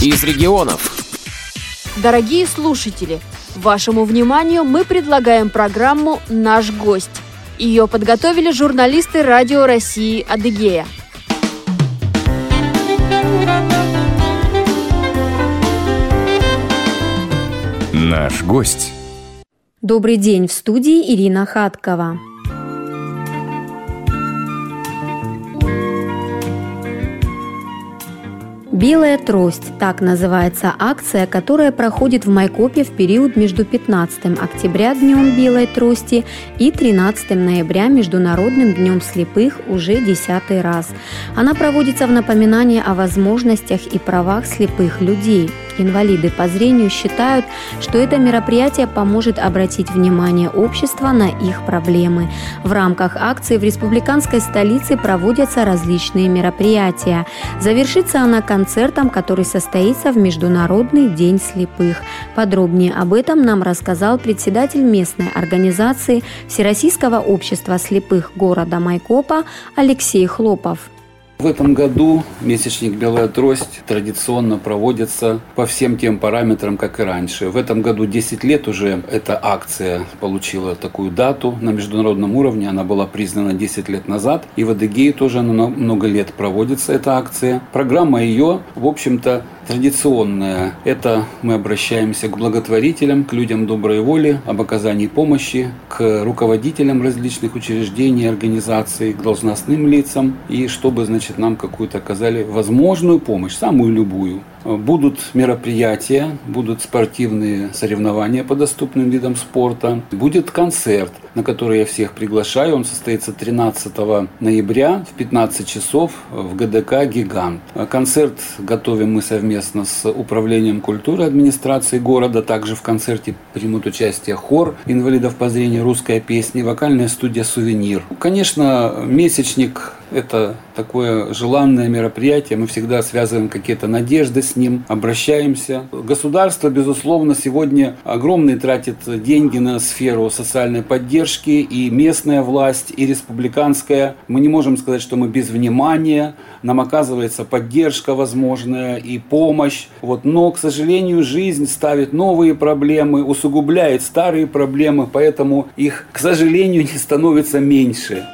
из регионов. Дорогие слушатели, вашему вниманию мы предлагаем программу «Наш гость». Ее подготовили журналисты Радио России «Адыгея». Наш гость. Добрый день, в студии Ирина Хаткова. «Белая трость» – так называется акция, которая проходит в Майкопе в период между 15 октября Днем Белой трости и 13 ноября Международным Днем слепых уже десятый раз. Она проводится в напоминание о возможностях и правах слепых людей – Инвалиды по зрению считают, что это мероприятие поможет обратить внимание общества на их проблемы. В рамках акции в республиканской столице проводятся различные мероприятия. Завершится она концертом, который состоится в Международный день слепых. Подробнее об этом нам рассказал председатель местной организации Всероссийского общества слепых города Майкопа Алексей Хлопов. В этом году месячник «Белая трость» традиционно проводится по всем тем параметрам, как и раньше. В этом году 10 лет уже эта акция получила такую дату на международном уровне. Она была признана 10 лет назад. И в Адыгее тоже много лет проводится эта акция. Программа ее, в общем-то, традиционная. Это мы обращаемся к благотворителям, к людям доброй воли, об оказании помощи, к руководителям различных учреждений, организаций, к должностным лицам, и чтобы, значит, нам какую-то оказали возможную помощь, самую любую. Будут мероприятия, будут спортивные соревнования по доступным видам спорта, будет концерт, на который я всех приглашаю. Он состоится 13 ноября в 15 часов в ГДК «Гигант». Концерт готовим мы совместно с Управлением культуры администрации города. Также в концерте примут участие хор инвалидов по зрению русской песни, вокальная студия «Сувенир». Конечно, месячник это такое желанное мероприятие. Мы всегда связываем какие-то надежды с ним, обращаемся. Государство, безусловно, сегодня огромные тратит деньги на сферу социальной поддержки и местная власть, и республиканская. Мы не можем сказать, что мы без внимания. Нам оказывается поддержка возможная и помощь. Вот. Но, к сожалению, жизнь ставит новые проблемы, усугубляет старые проблемы, поэтому их, к сожалению, не становится меньше.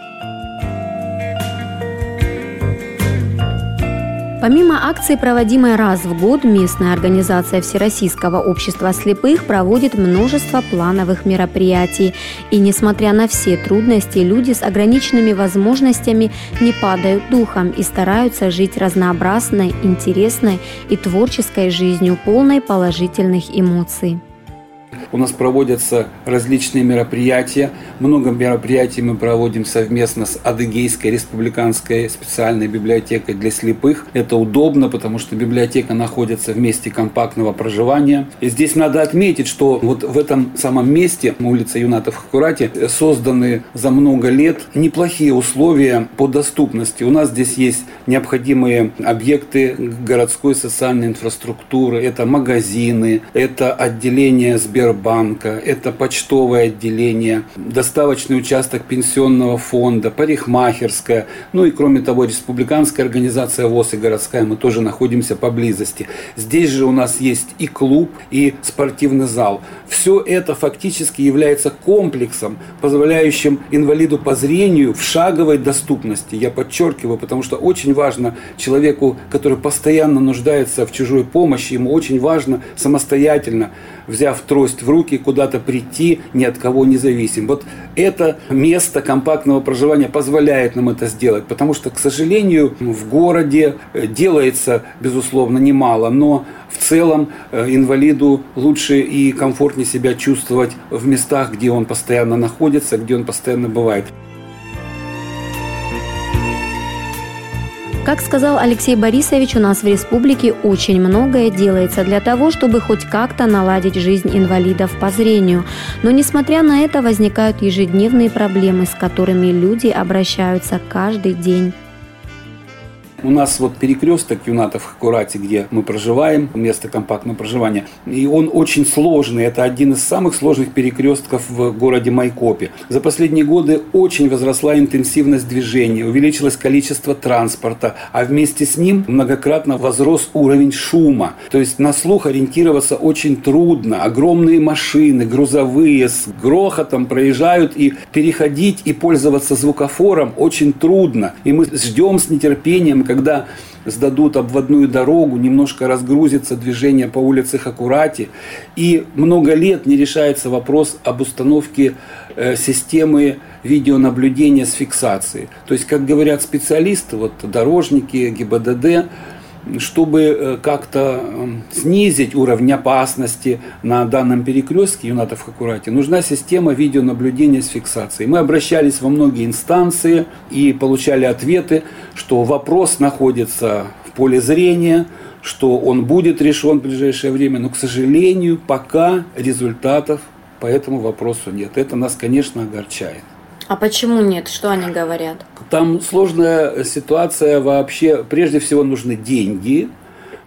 Помимо акции, проводимой раз в год, местная организация Всероссийского общества слепых проводит множество плановых мероприятий. И несмотря на все трудности, люди с ограниченными возможностями не падают духом и стараются жить разнообразной, интересной и творческой жизнью, полной положительных эмоций. У нас проводятся различные мероприятия. Много мероприятий мы проводим совместно с Адыгейской республиканской специальной библиотекой для слепых. Это удобно, потому что библиотека находится в месте компактного проживания. И здесь надо отметить, что вот в этом самом месте, улица Юнатов Хакурати, созданы за много лет неплохие условия по доступности. У нас здесь есть необходимые объекты городской социальной инфраструктуры. Это магазины, это отделение Сбербанка, банка, это почтовое отделение, доставочный участок пенсионного фонда, парикмахерская, ну и кроме того республиканская организация ВОЗ и городская, мы тоже находимся поблизости. Здесь же у нас есть и клуб, и спортивный зал. Все это фактически является комплексом, позволяющим инвалиду по зрению в шаговой доступности. Я подчеркиваю, потому что очень важно человеку, который постоянно нуждается в чужой помощи, ему очень важно самостоятельно взяв трость в руки, куда-то прийти, ни от кого не зависим. Вот это место компактного проживания позволяет нам это сделать, потому что, к сожалению, в городе э, делается, безусловно, немало, но в целом э, инвалиду лучше и комфортнее себя чувствовать в местах, где он постоянно находится, где он постоянно бывает. Как сказал Алексей Борисович, у нас в республике очень многое делается для того, чтобы хоть как-то наладить жизнь инвалидов по зрению. Но несмотря на это возникают ежедневные проблемы, с которыми люди обращаются каждый день. У нас вот перекресток Юнатов в Аккурате, где мы проживаем, место компактного проживания, и он очень сложный. Это один из самых сложных перекрестков в городе Майкопе. За последние годы очень возросла интенсивность движения, увеличилось количество транспорта, а вместе с ним многократно возрос уровень шума. То есть на слух ориентироваться очень трудно. Огромные машины, грузовые, с грохотом проезжают, и переходить и пользоваться звукофором очень трудно. И мы ждем с нетерпением, когда сдадут обводную дорогу, немножко разгрузится движение по улице Хакурати. И много лет не решается вопрос об установке э, системы видеонаблюдения с фиксацией. То есть, как говорят специалисты, вот дорожники, ГИБДД, чтобы э, как-то эм, снизить уровень опасности на данном перекрестке Юнатов Хакурати, нужна система видеонаблюдения с фиксацией. Мы обращались во многие инстанции и получали ответы, что вопрос находится в поле зрения, что он будет решен в ближайшее время, но, к сожалению, пока результатов по этому вопросу нет. Это нас, конечно, огорчает. А почему нет? Что они говорят? Там сложная ситуация вообще. Прежде всего нужны деньги,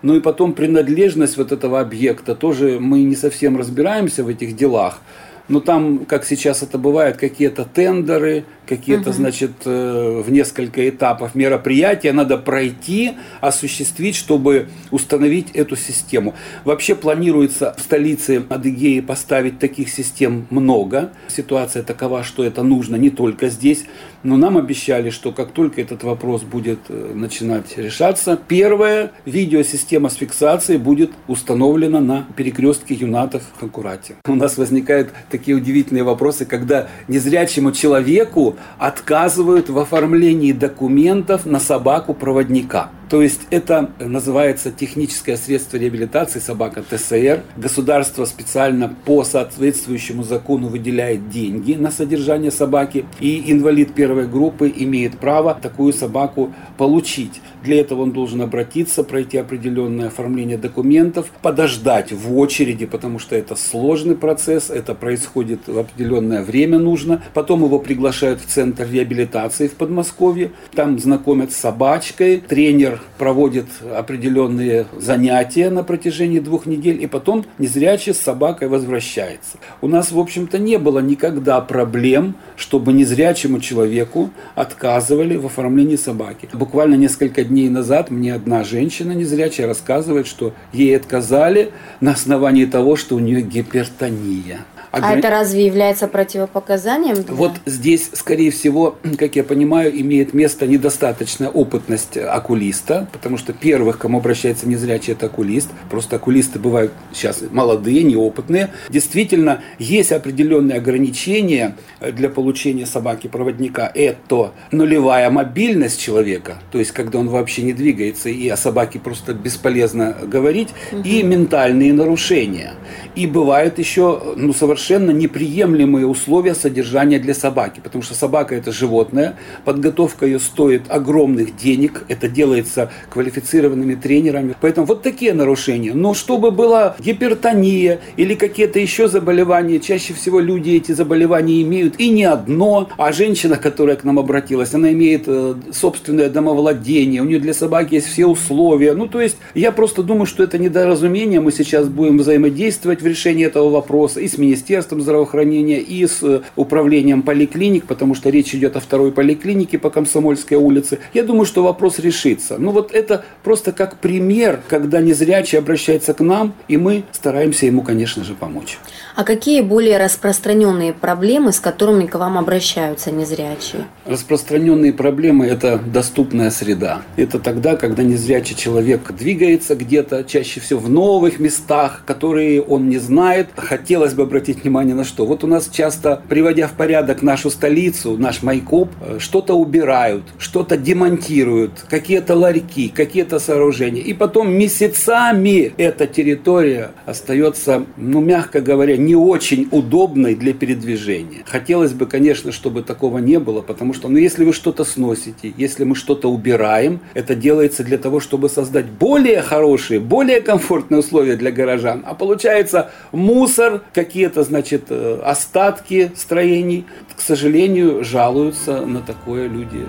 ну и потом принадлежность вот этого объекта. Тоже мы не совсем разбираемся в этих делах. Но там, как сейчас это бывает, какие-то тендеры, какие-то, угу. значит, э, в несколько этапов мероприятия надо пройти, осуществить, чтобы установить эту систему. Вообще планируется в столице Адыгеи поставить таких систем много. Ситуация такова, что это нужно не только здесь, но нам обещали, что как только этот вопрос будет э, начинать решаться, первая видеосистема с фиксацией будет установлена на перекрестке Юнатов в Хакурате. У нас возникают такие удивительные вопросы, когда незрячему человеку отказывают в оформлении документов на собаку-проводника. То есть это называется техническое средство реабилитации собака ТСР. Государство специально по соответствующему закону выделяет деньги на содержание собаки. И инвалид первой группы имеет право такую собаку получить. Для этого он должен обратиться, пройти определенное оформление документов, подождать в очереди, потому что это сложный процесс, это происходит в определенное время нужно. Потом его приглашают в центр реабилитации в Подмосковье, там знакомят с собачкой, тренер проводит определенные занятия на протяжении двух недель, и потом незрячий с собакой возвращается. У нас, в общем-то, не было никогда проблем, чтобы незрячему человеку отказывали в оформлении собаки. Буквально несколько дней назад мне одна женщина незрячая рассказывает, что ей отказали на основании того, что у нее гипертония. А это разве является противопоказанием? Для... Вот здесь, скорее всего, как я понимаю, имеет место недостаточная опытность окулиста, потому что первых, кому обращается незрячий, это окулист. Просто окулисты бывают сейчас молодые, неопытные. Действительно, есть определенные ограничения для получения собаки-проводника. Это нулевая мобильность человека, то есть когда он вообще не двигается, и о собаке просто бесполезно говорить, угу. и ментальные нарушения. И бывают еще ну, совершенно неприемлемые условия содержания для собаки, потому что собака это животное, подготовка ее стоит огромных денег, это делается квалифицированными тренерами, поэтому вот такие нарушения. Но чтобы была гипертония или какие-то еще заболевания, чаще всего люди эти заболевания имеют и не одно, а женщина, которая к нам обратилась, она имеет э, собственное домовладение, у нее для собаки есть все условия. Ну, то есть, я просто думаю, что это недоразумение, мы сейчас будем взаимодействовать в решении этого вопроса и с министерством, Министерством здравоохранения и с э, управлением поликлиник, потому что речь идет о второй поликлинике по Комсомольской улице. Я думаю, что вопрос решится. Ну вот это просто как пример, когда незрячий обращается к нам, и мы стараемся ему, конечно же, помочь. А какие более распространенные проблемы, с которыми к вам обращаются незрячие? Распространенные проблемы – это доступная среда. Это тогда, когда незрячий человек двигается где-то, чаще всего в новых местах, которые он не знает. Хотелось бы обратить внимание на что. Вот у нас часто, приводя в порядок нашу столицу, наш Майкоп, э, что-то убирают, что-то демонтируют, какие-то ларьки, какие-то сооружения. И потом месяцами эта территория остается, ну, мягко говоря, не очень удобной для передвижения. Хотелось бы, конечно, чтобы такого не было, потому что, ну, если вы что-то сносите, если мы что-то убираем, это делается для того, чтобы создать более хорошие, более комфортные условия для горожан. А получается мусор, какие-то, значит, э, остатки строений, к сожалению, жалуются на такое люди.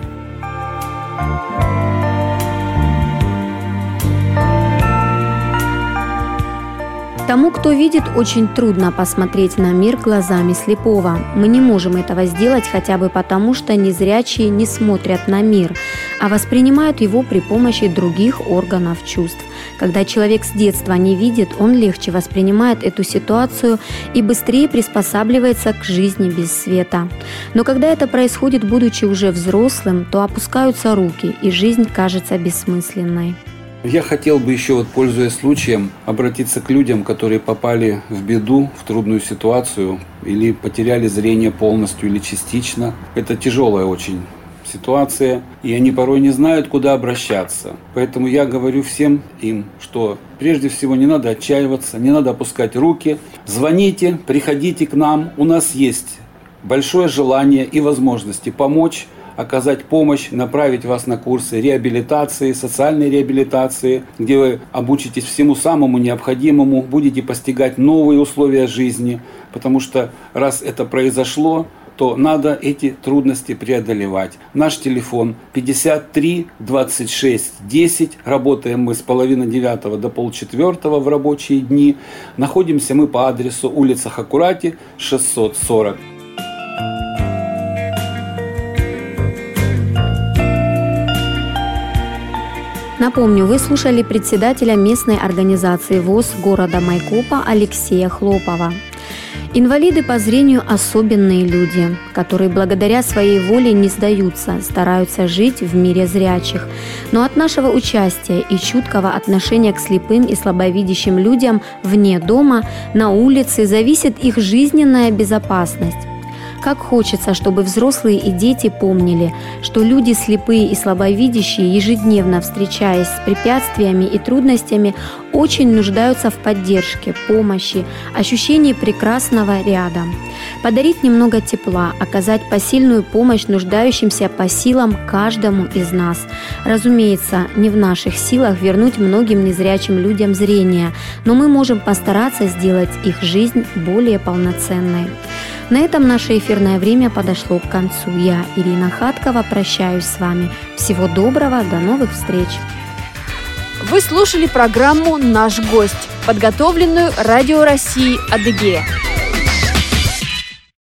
Тому, кто видит, очень трудно посмотреть на мир глазами слепого. Мы не можем этого сделать хотя бы потому, что незрячие не смотрят на мир, а воспринимают его при помощи других органов чувств. Когда человек с детства не видит, он легче воспринимает эту ситуацию и быстрее приспосабливается к жизни без света. Но когда это происходит, будучи уже взрослым, то опускаются руки, и жизнь кажется бессмысленной. Я хотел бы еще, вот пользуясь случаем, обратиться к людям, которые попали в беду, в трудную ситуацию или потеряли зрение полностью или частично. Это тяжелая очень ситуация, и они порой не знают, куда обращаться. Поэтому я говорю всем им, что прежде всего не надо отчаиваться, не надо опускать руки. Звоните, приходите к нам, у нас есть большое желание и возможности помочь оказать помощь, направить вас на курсы реабилитации, социальной реабилитации, где вы обучитесь всему самому необходимому, будете постигать новые условия жизни, потому что раз это произошло, то надо эти трудности преодолевать. Наш телефон 53 26 10. Работаем мы с половины девятого до полчетвертого в рабочие дни. Находимся мы по адресу улица Хакурати, 640. Напомню, вы слушали председателя местной организации ВОЗ города Майкопа Алексея Хлопова. Инвалиды по зрению – особенные люди, которые благодаря своей воле не сдаются, стараются жить в мире зрячих. Но от нашего участия и чуткого отношения к слепым и слабовидящим людям вне дома, на улице зависит их жизненная безопасность. Как хочется, чтобы взрослые и дети помнили, что люди слепые и слабовидящие, ежедневно встречаясь с препятствиями и трудностями, очень нуждаются в поддержке, помощи, ощущении прекрасного рядом. Подарить немного тепла, оказать посильную помощь нуждающимся по силам каждому из нас. Разумеется, не в наших силах вернуть многим незрячим людям зрение, но мы можем постараться сделать их жизнь более полноценной. На этом наше эфирное время подошло к концу. Я, Ирина Хаткова, прощаюсь с вами. Всего доброго, до новых встреч. Вы слушали программу «Наш гость», подготовленную Радио России «Адыгея».